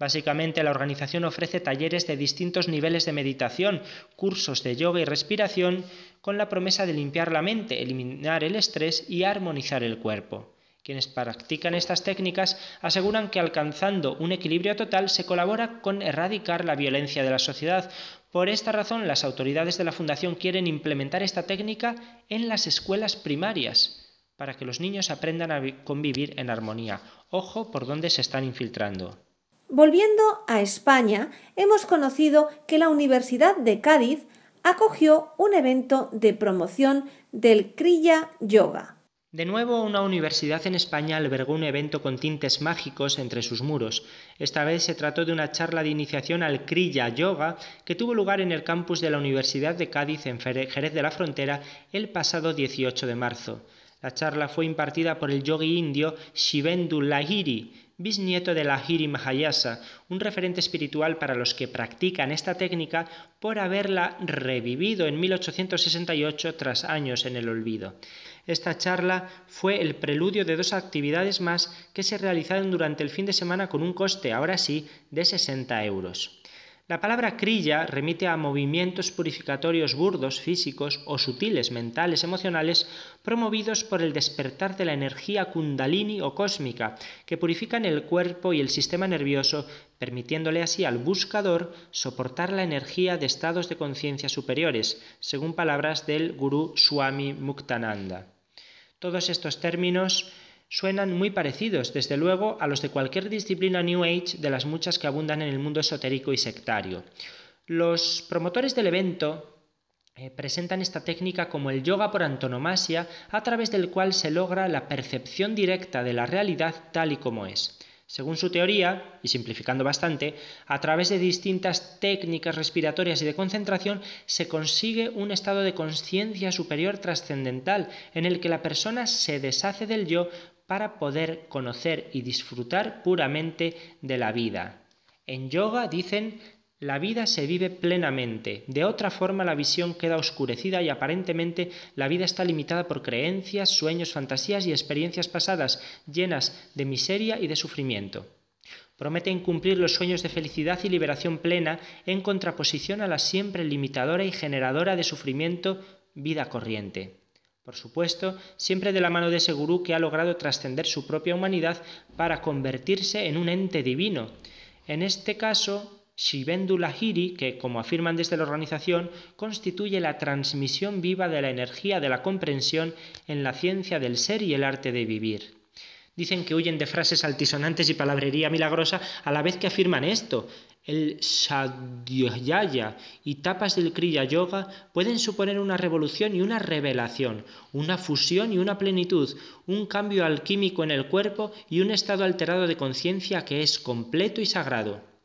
Básicamente la organización ofrece talleres de distintos niveles de meditación, cursos de yoga y respiración, con la promesa de limpiar la mente, eliminar el estrés y armonizar el cuerpo. Quienes practican estas técnicas aseguran que alcanzando un equilibrio total se colabora con erradicar la violencia de la sociedad. Por esta razón, las autoridades de la Fundación quieren implementar esta técnica en las escuelas primarias para que los niños aprendan a convivir en armonía. Ojo por dónde se están infiltrando. Volviendo a España, hemos conocido que la Universidad de Cádiz acogió un evento de promoción del Kriya Yoga. De nuevo, una universidad en España albergó un evento con tintes mágicos entre sus muros. Esta vez se trató de una charla de iniciación al Kriya Yoga que tuvo lugar en el campus de la Universidad de Cádiz en Jerez de la Frontera el pasado 18 de marzo. La charla fue impartida por el yogi indio Shivendu Lahiri, bisnieto de Lahiri Mahayasa, un referente espiritual para los que practican esta técnica por haberla revivido en 1868 tras años en el olvido. Esta charla fue el preludio de dos actividades más que se realizaron durante el fin de semana con un coste, ahora sí, de 60 euros. La palabra crilla remite a movimientos purificatorios burdos, físicos o sutiles, mentales, emocionales, promovidos por el despertar de la energía kundalini o cósmica, que purifican el cuerpo y el sistema nervioso, permitiéndole así al buscador soportar la energía de estados de conciencia superiores, según palabras del gurú Swami Muktananda. Todos estos términos suenan muy parecidos, desde luego, a los de cualquier disciplina New Age de las muchas que abundan en el mundo esotérico y sectario. Los promotores del evento eh, presentan esta técnica como el yoga por antonomasia, a través del cual se logra la percepción directa de la realidad tal y como es. Según su teoría, y simplificando bastante, a través de distintas técnicas respiratorias y de concentración se consigue un estado de conciencia superior trascendental en el que la persona se deshace del yo para poder conocer y disfrutar puramente de la vida. En yoga dicen la vida se vive plenamente, de otra forma la visión queda oscurecida y aparentemente la vida está limitada por creencias, sueños, fantasías y experiencias pasadas llenas de miseria y de sufrimiento. Promete incumplir los sueños de felicidad y liberación plena en contraposición a la siempre limitadora y generadora de sufrimiento vida corriente. Por supuesto, siempre de la mano de ese que ha logrado trascender su propia humanidad para convertirse en un ente divino. En este caso, Shivendu Lahiri, que, como afirman desde la organización, constituye la transmisión viva de la energía de la comprensión en la ciencia del ser y el arte de vivir. Dicen que huyen de frases altisonantes y palabrería milagrosa a la vez que afirman esto. El Sadhyaya y tapas del Kriya Yoga pueden suponer una revolución y una revelación, una fusión y una plenitud, un cambio alquímico en el cuerpo y un estado alterado de conciencia que es completo y sagrado.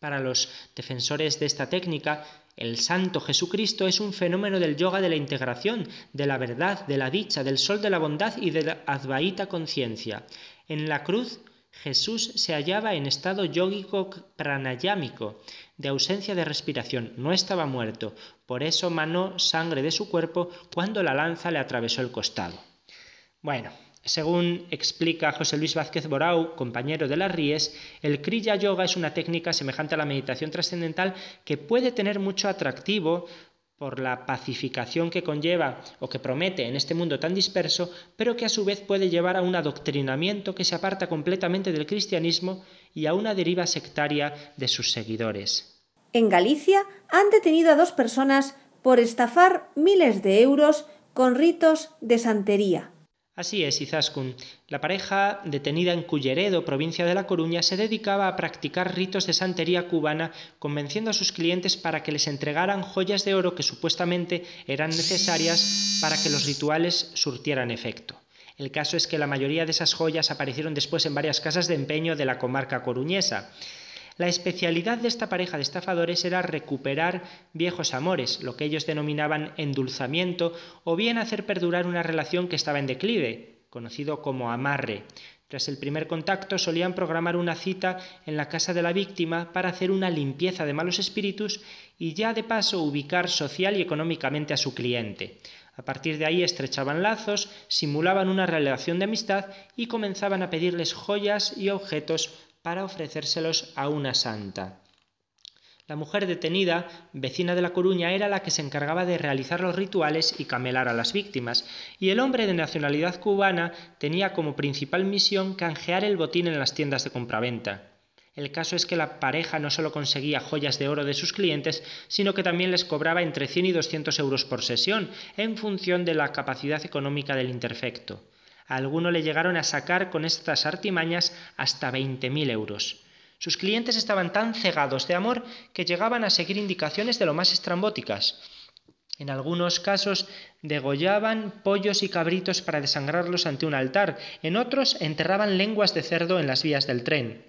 Para los defensores de esta técnica, el Santo Jesucristo es un fenómeno del yoga de la integración, de la verdad, de la dicha, del sol de la bondad y de la advaita conciencia. En la cruz, Jesús se hallaba en estado yógico pranayámico, de ausencia de respiración, no estaba muerto, por eso manó sangre de su cuerpo cuando la lanza le atravesó el costado. Bueno, según explica José Luis Vázquez Borau, compañero de las Ries, el Kriya Yoga es una técnica semejante a la meditación trascendental que puede tener mucho atractivo por la pacificación que conlleva o que promete en este mundo tan disperso, pero que a su vez puede llevar a un adoctrinamiento que se aparta completamente del cristianismo y a una deriva sectaria de sus seguidores. En Galicia han detenido a dos personas por estafar miles de euros con ritos de santería. Así es, Izaskun. La pareja, detenida en Culleredo, provincia de La Coruña, se dedicaba a practicar ritos de santería cubana, convenciendo a sus clientes para que les entregaran joyas de oro que supuestamente eran necesarias para que los rituales surtieran efecto. El caso es que la mayoría de esas joyas aparecieron después en varias casas de empeño de la comarca coruñesa. La especialidad de esta pareja de estafadores era recuperar viejos amores, lo que ellos denominaban endulzamiento, o bien hacer perdurar una relación que estaba en declive, conocido como amarre. Tras el primer contacto solían programar una cita en la casa de la víctima para hacer una limpieza de malos espíritus y ya de paso ubicar social y económicamente a su cliente. A partir de ahí estrechaban lazos, simulaban una relación de amistad y comenzaban a pedirles joyas y objetos para ofrecérselos a una santa. La mujer detenida, vecina de La Coruña, era la que se encargaba de realizar los rituales y camelar a las víctimas, y el hombre de nacionalidad cubana tenía como principal misión canjear el botín en las tiendas de compraventa. El caso es que la pareja no solo conseguía joyas de oro de sus clientes, sino que también les cobraba entre 100 y 200 euros por sesión, en función de la capacidad económica del interfecto. Alguno le llegaron a sacar con estas artimañas hasta 20.000 euros. Sus clientes estaban tan cegados de amor que llegaban a seguir indicaciones de lo más estrambóticas. En algunos casos degollaban pollos y cabritos para desangrarlos ante un altar, en otros enterraban lenguas de cerdo en las vías del tren.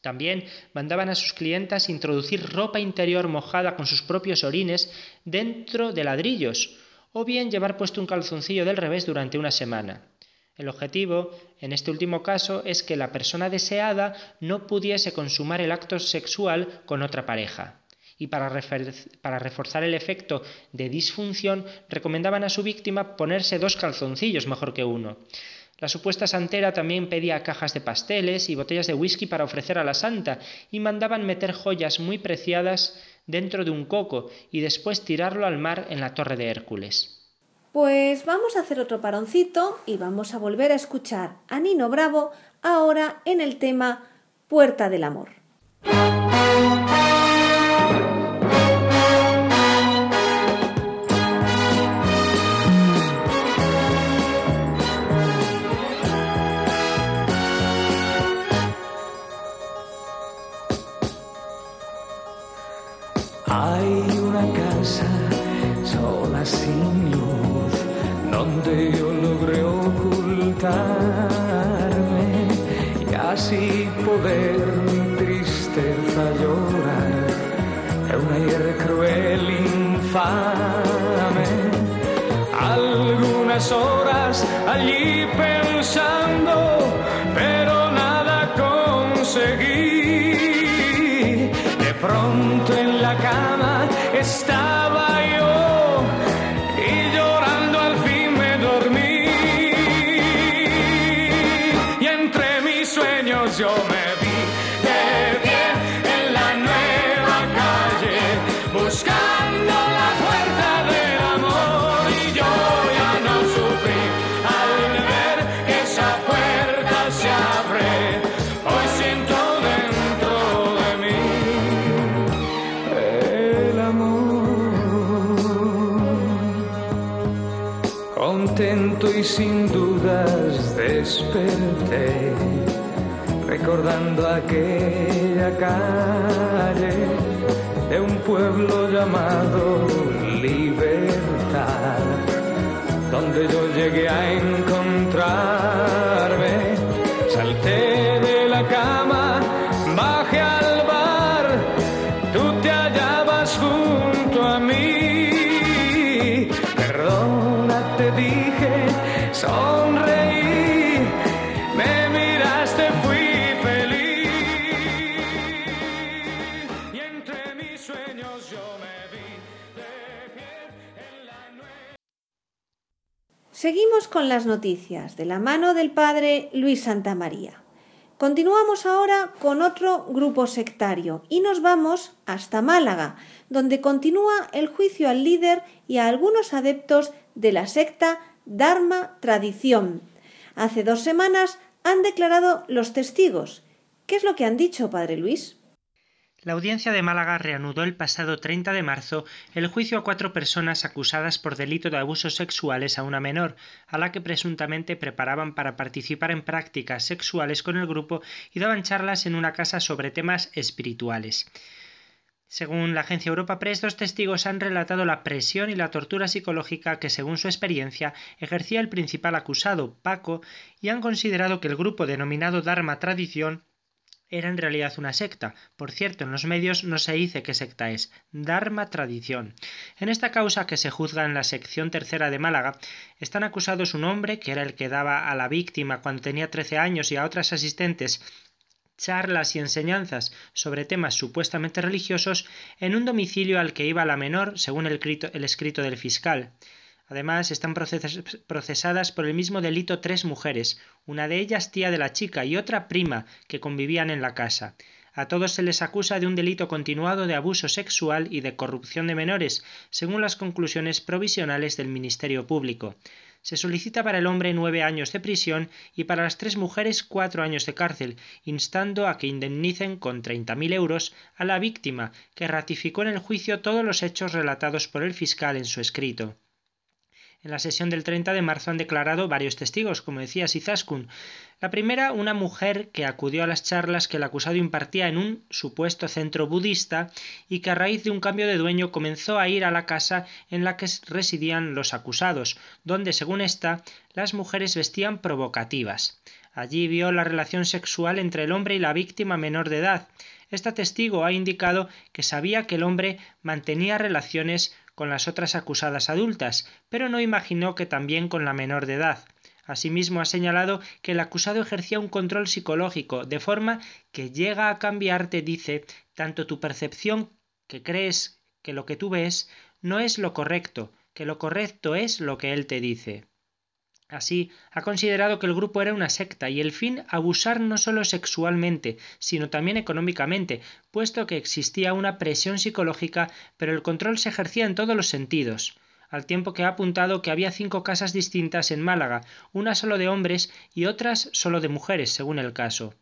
También mandaban a sus clientas introducir ropa interior mojada con sus propios orines dentro de ladrillos, o bien llevar puesto un calzoncillo del revés durante una semana. El objetivo, en este último caso, es que la persona deseada no pudiese consumar el acto sexual con otra pareja. Y para, reforzar el efecto de disfunción, recomendaban a su víctima ponerse dos calzoncillos mejor que uno. La supuesta santera también pedía cajas de pasteles y botellas de whisky para ofrecer a la santa y mandaban meter joyas muy preciadas dentro de un coco y después tirarlo al mar en la torre de Hércules. Pues vamos a hacer otro paroncito y vamos a volver a escuchar a Nino Bravo ahora en el tema Puerta del Amor. Me miraste, fui feliz. Y entre mis sueños yo me vi la nueva. Seguimos con las noticias de la mano del padre Luis Santamaría. Continuamos ahora con otro grupo sectario y nos vamos hasta Málaga, donde continúa el juicio al líder y a algunos adeptos de la secta Dharma Tradición. Hace dos semanas han declarado los testigos. ¿Qué es lo que han dicho, padre Luis? La audiencia de Málaga reanudó el pasado 30 de marzo el juicio a cuatro personas acusadas por delito de abusos sexuales a una menor, a la que presuntamente preparaban para participar en prácticas sexuales con el grupo y daban charlas en una casa sobre temas espirituales. Según la agencia Europa Press, dos testigos han relatado la presión y la tortura psicológica que, según su experiencia, ejercía el principal acusado, Paco, y han considerado que el grupo denominado Dharma Tradición era en realidad una secta. Por cierto, en los medios no se dice qué secta es. Dharma Tradición. En esta causa que se juzga en la sección tercera de Málaga, están acusados un hombre, que era el que daba a la víctima cuando tenía 13 años y a otras asistentes charlas y enseñanzas sobre temas supuestamente religiosos en un domicilio al que iba la menor, según el, escrito del fiscal. Además, están procesadas por el mismo delito tres mujeres, una de ellas tía de la chica y otra prima, que convivían en la casa. A todos se les acusa de un delito continuado de abuso sexual y de corrupción de menores, según las conclusiones provisionales del Ministerio Público. Se solicita para el hombre nueve años de prisión y para las tres mujeres cuatro años de cárcel, instando a que indemnicen con 30.000 euros a la víctima, que ratificó en el juicio todos los hechos relatados por el fiscal en su escrito. En la sesión del 30 de marzo han declarado varios testigos, como decía Sizaskun. La primera, una mujer que acudió a las charlas que el acusado impartía en un supuesto centro budista y que a raíz de un cambio de dueño comenzó a ir a la casa en la que residían los acusados, donde, según esta, las mujeres vestían provocativas. Allí vio la relación sexual entre el hombre y la víctima menor de edad. Esta testigo ha indicado que sabía que el hombre mantenía relaciones con las otras acusadas adultas, pero no imaginó que también con la menor de edad. Asimismo, ha señalado que el acusado ejercía un control psicológico, de forma que llega a cambiarte, dice, tanto tu percepción que crees que lo que tú ves no es lo correcto, que lo correcto es lo que él te dice. Así, ha considerado que el grupo era una secta y el fin abusar no solo sexualmente, sino también económicamente, puesto que existía una presión psicológica, pero el control se ejercía en todos los sentidos al tiempo que ha apuntado que había cinco casas distintas en Málaga, una solo de hombres y otras solo de mujeres, según el caso.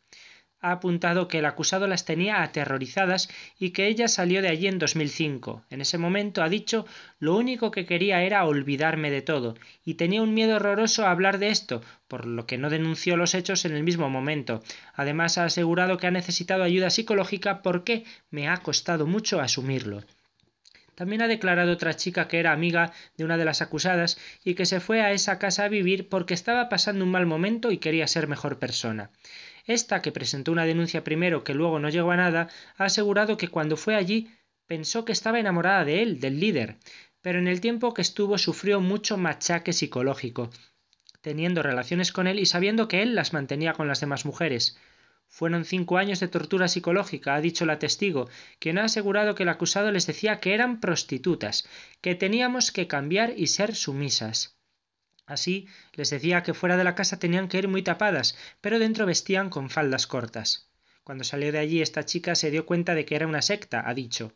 Ha apuntado que el acusado las tenía aterrorizadas y que ella salió de allí en 2005. En ese momento ha dicho lo único que quería era olvidarme de todo y tenía un miedo horroroso a hablar de esto, por lo que no denunció los hechos en el mismo momento. Además ha asegurado que ha necesitado ayuda psicológica porque me ha costado mucho asumirlo. También ha declarado otra chica que era amiga de una de las acusadas y que se fue a esa casa a vivir porque estaba pasando un mal momento y quería ser mejor persona. Esta, que presentó una denuncia primero que luego no llegó a nada, ha asegurado que cuando fue allí pensó que estaba enamorada de él, del líder, pero en el tiempo que estuvo sufrió mucho machaque psicológico, teniendo relaciones con él y sabiendo que él las mantenía con las demás mujeres. Fueron cinco años de tortura psicológica, ha dicho la testigo, quien ha asegurado que el acusado les decía que eran prostitutas, que teníamos que cambiar y ser sumisas. Así, les decía que fuera de la casa tenían que ir muy tapadas, pero dentro vestían con faldas cortas. Cuando salió de allí esta chica se dio cuenta de que era una secta, ha dicho.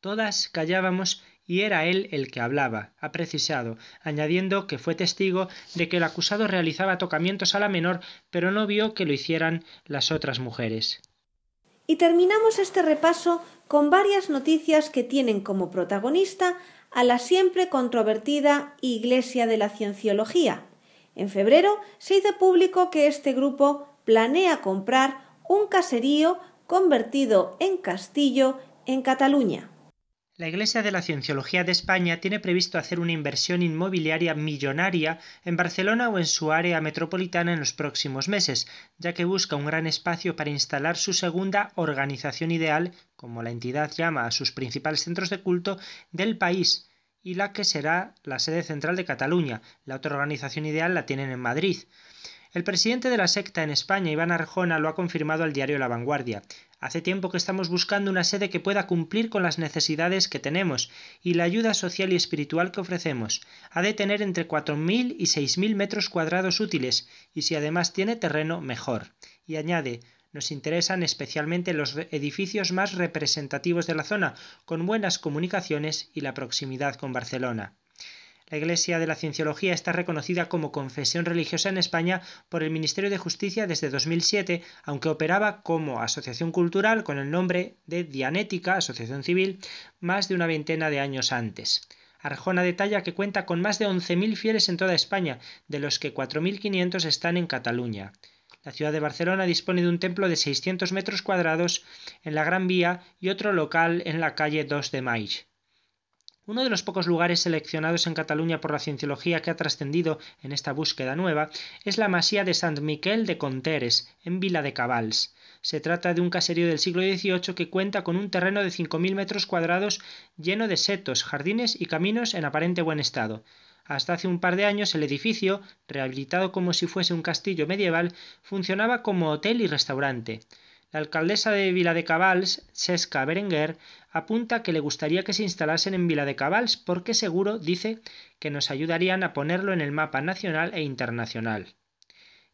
Todas callábamos y era él el que hablaba, ha precisado, añadiendo que fue testigo de que el acusado realizaba tocamientos a la menor, pero no vio que lo hicieran las otras mujeres. Y terminamos este repaso con varias noticias que tienen como protagonista a la siempre controvertida Iglesia de la Cienciología. En febrero se hizo público que este grupo planea comprar un caserío convertido en castillo en Cataluña. La Iglesia de la Cienciología de España tiene previsto hacer una inversión inmobiliaria millonaria en Barcelona o en su área metropolitana en los próximos meses, ya que busca un gran espacio para instalar su segunda organización ideal, como la entidad llama a sus principales centros de culto, del país, y la que será la sede central de Cataluña. La otra organización ideal la tienen en Madrid. El presidente de la secta en España, Iván Arjona, lo ha confirmado al diario La Vanguardia. Hace tiempo que estamos buscando una sede que pueda cumplir con las necesidades que tenemos y la ayuda social y espiritual que ofrecemos. Ha de tener entre 4.000 y 6.000 metros cuadrados útiles y si además tiene terreno, mejor. Y añade, nos interesan especialmente los edificios más representativos de la zona, con buenas comunicaciones y la proximidad con Barcelona. La Iglesia de la Cienciología está reconocida como confesión religiosa en España por el Ministerio de Justicia desde 2007, aunque operaba como asociación cultural con el nombre de Dianética, Asociación Civil, más de una veintena de años antes. Arjona detalla que cuenta con más de 11.000 fieles en toda España, de los que 4.500 están en Cataluña. La ciudad de Barcelona dispone de un templo de 600 metros cuadrados en la Gran Vía y otro local en la calle 2 de Maig. Uno de los pocos lugares seleccionados en Cataluña por la cienciología que ha trascendido en esta búsqueda nueva es la masía de Sant Miquel de Conteres, en Vila de Cabals. Se trata de un caserío del siglo XVIII que cuenta con un terreno de 5.000 metros cuadrados lleno de setos, jardines y caminos en aparente buen estado. Hasta hace un par de años el edificio, rehabilitado como si fuese un castillo medieval, funcionaba como hotel y restaurante. La alcaldesa de Viladecabals, Sesca Berenguer, apunta que le gustaría que se instalasen en Viladecabals porque seguro, dice, que nos ayudarían a ponerlo en el mapa nacional e internacional.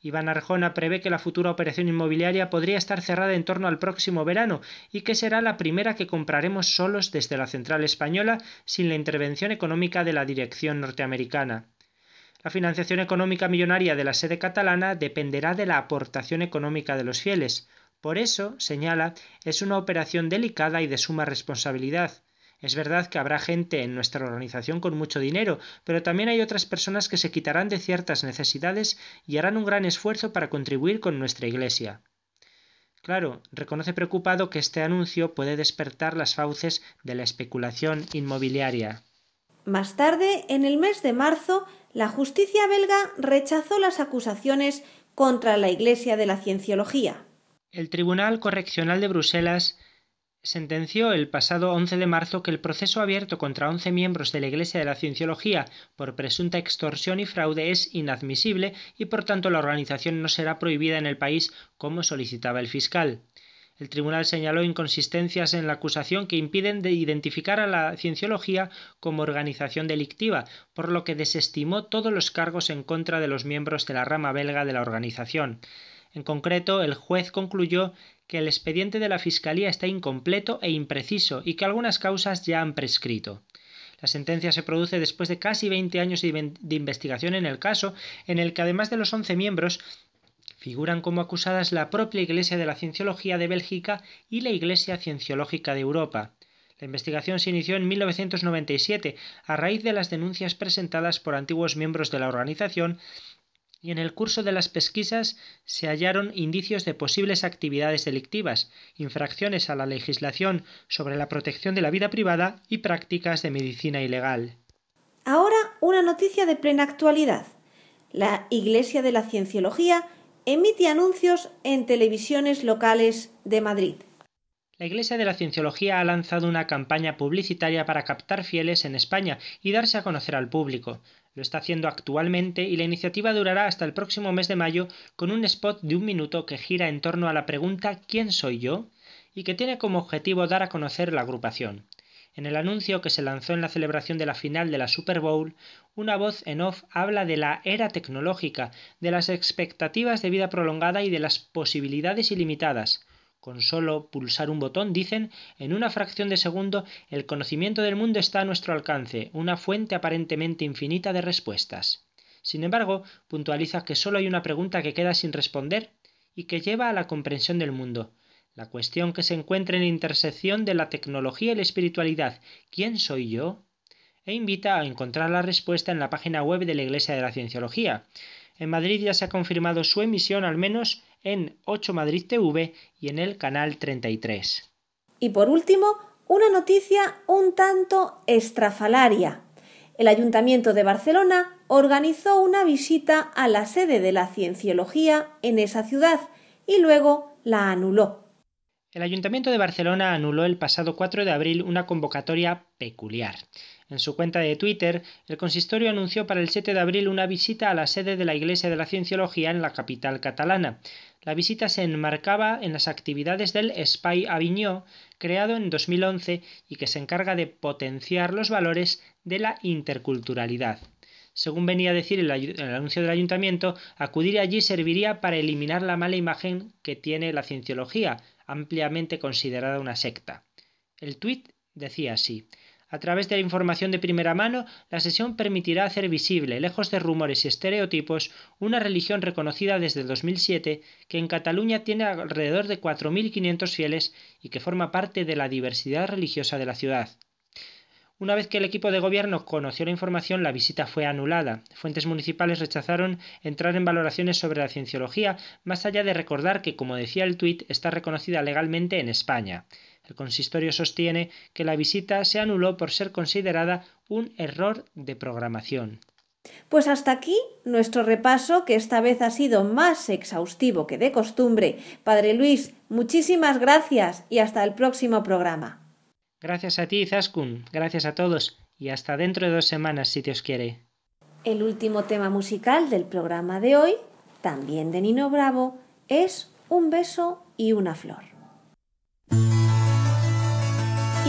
Iván Arjona prevé que la futura operación inmobiliaria podría estar cerrada en torno al próximo verano y que será la primera que compraremos solos desde la central española sin la intervención económica de la dirección norteamericana. La financiación económica millonaria de la sede catalana dependerá de la aportación económica de los fieles. Por eso, señala, es una operación delicada y de suma responsabilidad. Es verdad que habrá gente en nuestra organización con mucho dinero, pero también hay otras personas que se quitarán de ciertas necesidades y harán un gran esfuerzo para contribuir con nuestra Iglesia. Claro, reconoce preocupado que este anuncio puede despertar las fauces de la especulación inmobiliaria. Más tarde, en el mes de marzo, la justicia belga rechazó las acusaciones contra la Iglesia de la Cienciología. El Tribunal Correccional de Bruselas sentenció el pasado 11 de marzo que el proceso abierto contra 11 miembros de la Iglesia de la Cienciología por presunta extorsión y fraude es inadmisible y por tanto la organización no será prohibida en el país como solicitaba el fiscal. El tribunal señaló inconsistencias en la acusación que impiden de identificar a la cienciología como organización delictiva, por lo que desestimó todos los cargos en contra de los miembros de la rama belga de la organización. En concreto, el juez concluyó que el expediente de la Fiscalía está incompleto e impreciso y que algunas causas ya han prescrito. La sentencia se produce después de casi 20 años de investigación en el caso, en el que además de los 11 miembros figuran como acusadas la propia Iglesia de la Cienciología de Bélgica y la Iglesia Cienciológica de Europa. La investigación se inició en 1997 a raíz de las denuncias presentadas por antiguos miembros de la organización y en el curso de las pesquisas se hallaron indicios de posibles actividades delictivas, infracciones a la legislación sobre la protección de la vida privada y prácticas de medicina ilegal. Ahora una noticia de plena actualidad. La Iglesia de la Cienciología emite anuncios en televisiones locales de Madrid. La Iglesia de la Cienciología ha lanzado una campaña publicitaria para captar fieles en España y darse a conocer al público. Lo está haciendo actualmente y la iniciativa durará hasta el próximo mes de mayo con un spot de un minuto que gira en torno a la pregunta ¿Quién soy yo? y que tiene como objetivo dar a conocer la agrupación. En el anuncio que se lanzó en la celebración de la final de la Super Bowl, una voz en off habla de la era tecnológica, de las expectativas de vida prolongada y de las posibilidades ilimitadas. Con solo pulsar un botón, dicen, en una fracción de segundo, el conocimiento del mundo está a nuestro alcance, una fuente aparentemente infinita de respuestas. Sin embargo, puntualiza que solo hay una pregunta que queda sin responder y que lleva a la comprensión del mundo. La cuestión que se encuentra en la intersección de la tecnología y la espiritualidad, ¿quién soy yo? E invita a encontrar la respuesta en la página web de la Iglesia de la Cienciología. En Madrid ya se ha confirmado su emisión al menos en 8 Madrid TV y en el canal 33. Y por último, una noticia un tanto estrafalaria. El Ayuntamiento de Barcelona organizó una visita a la sede de la Cienciología en esa ciudad y luego la anuló. El Ayuntamiento de Barcelona anuló el pasado 4 de abril una convocatoria peculiar. En su cuenta de Twitter, el consistorio anunció para el 7 de abril una visita a la sede de la Iglesia de la Cienciología en la capital catalana. La visita se enmarcaba en las actividades del Espai Aviñó, creado en 2011 y que se encarga de potenciar los valores de la interculturalidad. Según venía a decir el, el, anuncio del ayuntamiento, acudir allí serviría para eliminar la mala imagen que tiene la cienciología, ampliamente considerada una secta. El tuit decía así a través de la información de primera mano, la sesión permitirá hacer visible, lejos de rumores y estereotipos, una religión reconocida desde el 2007 que en Cataluña tiene alrededor de 4.500 fieles y que forma parte de la diversidad religiosa de la ciudad. Una vez que el equipo de gobierno conoció la información, la visita fue anulada. Fuentes municipales rechazaron entrar en valoraciones sobre la cienciología, más allá de recordar que, como decía el tuit, está reconocida legalmente en España. El consistorio sostiene que la visita se anuló por ser considerada un error de programación. Pues hasta aquí nuestro repaso, que esta vez ha sido más exhaustivo que de costumbre. Padre Luis, muchísimas gracias y hasta el próximo programa. Gracias a ti, Zaskun, gracias a todos y hasta dentro de dos semanas, si Dios quiere. El último tema musical del programa de hoy, también de Nino Bravo, es Un beso y una flor.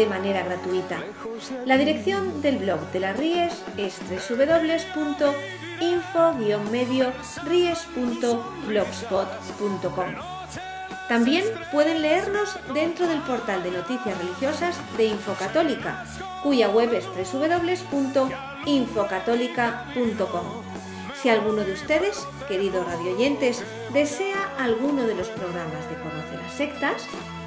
de manera gratuita. La dirección del blog de las Ries es www.info-ries.blogspot.com. También pueden leernos dentro del portal de noticias religiosas de Infocatólica, cuya web es www.infocatólica.com. Si alguno de ustedes, queridos radioyentes, desea alguno de los programas de Conoce las Sectas,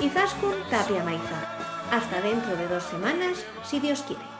Izaskun Tapia Maiza. Hasta dentro de dos semanas, si Dios quiere.